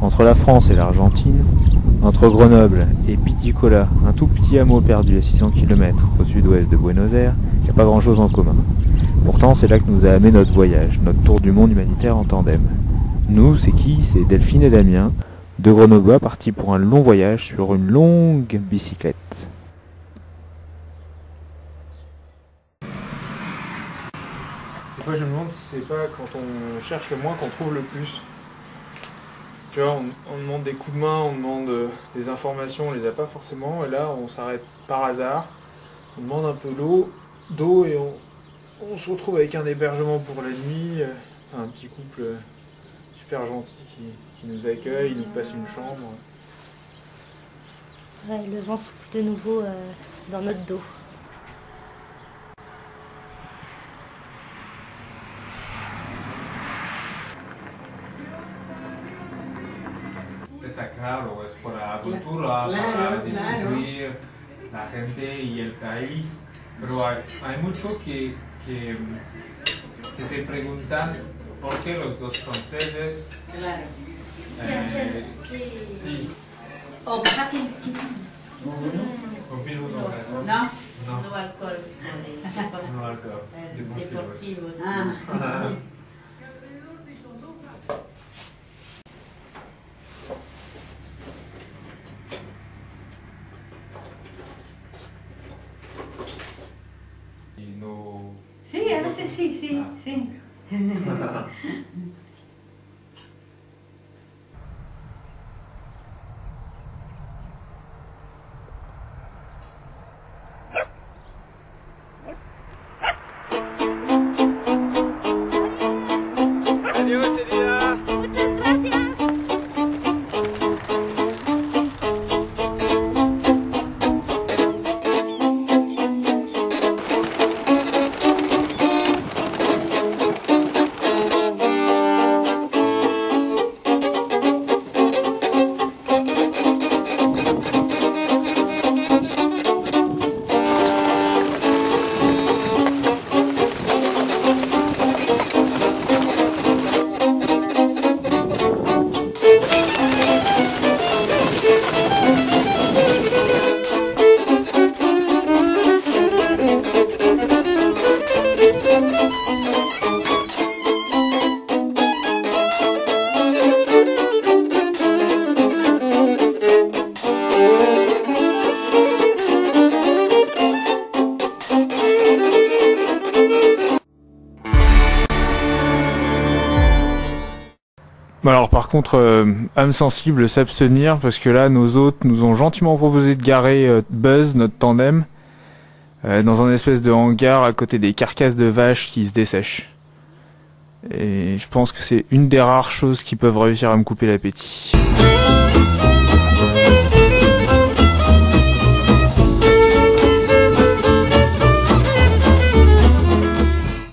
Entre la France et l'Argentine, entre Grenoble et Piticola, un tout petit hameau perdu à 600 km au sud-ouest de Buenos Aires, il n'y a pas grand-chose en commun. Pourtant, c'est là que nous a amené notre voyage, notre tour du monde humanitaire en tandem. Nous, c'est qui? C'est Delphine et Damien, deux Grenoblois partis pour un long voyage sur une longue bicyclette. Des fois, je me demande si c'est pas quand on cherche le moins qu'on trouve le plus. Tu vois, on, demande des coups de main, on demande euh, des informations, on les a pas forcément, et là, on s'arrête par hasard, on demande un peu d'eau, d'eau et on, se retrouve avec un hébergement pour la nuit, euh, un petit couple euh, super gentil qui, nous accueille, il nous passe une chambre. le vent souffle de nouveau dans notre dos. O es por la cultura, para descubrir la gente y el país. Pero hay, mucho que, que, se preguntan por qué los dos sedes. Claro. Eh, sí. O pasa que... No, no, no alcohol. No alcohol. Deportivos. Ah. no... Sí, a veces sí, sí, ah. sí. alors par contre, euh, âme sensible, s'abstenir, parce que là, nos hôtes nous ont gentiment proposé de garer euh, Buzz, notre tandem, euh, dans un espèce de hangar à côté des carcasses de vaches qui se dessèchent. Et je pense que c'est une des rares choses qui peuvent réussir à me couper l'appétit.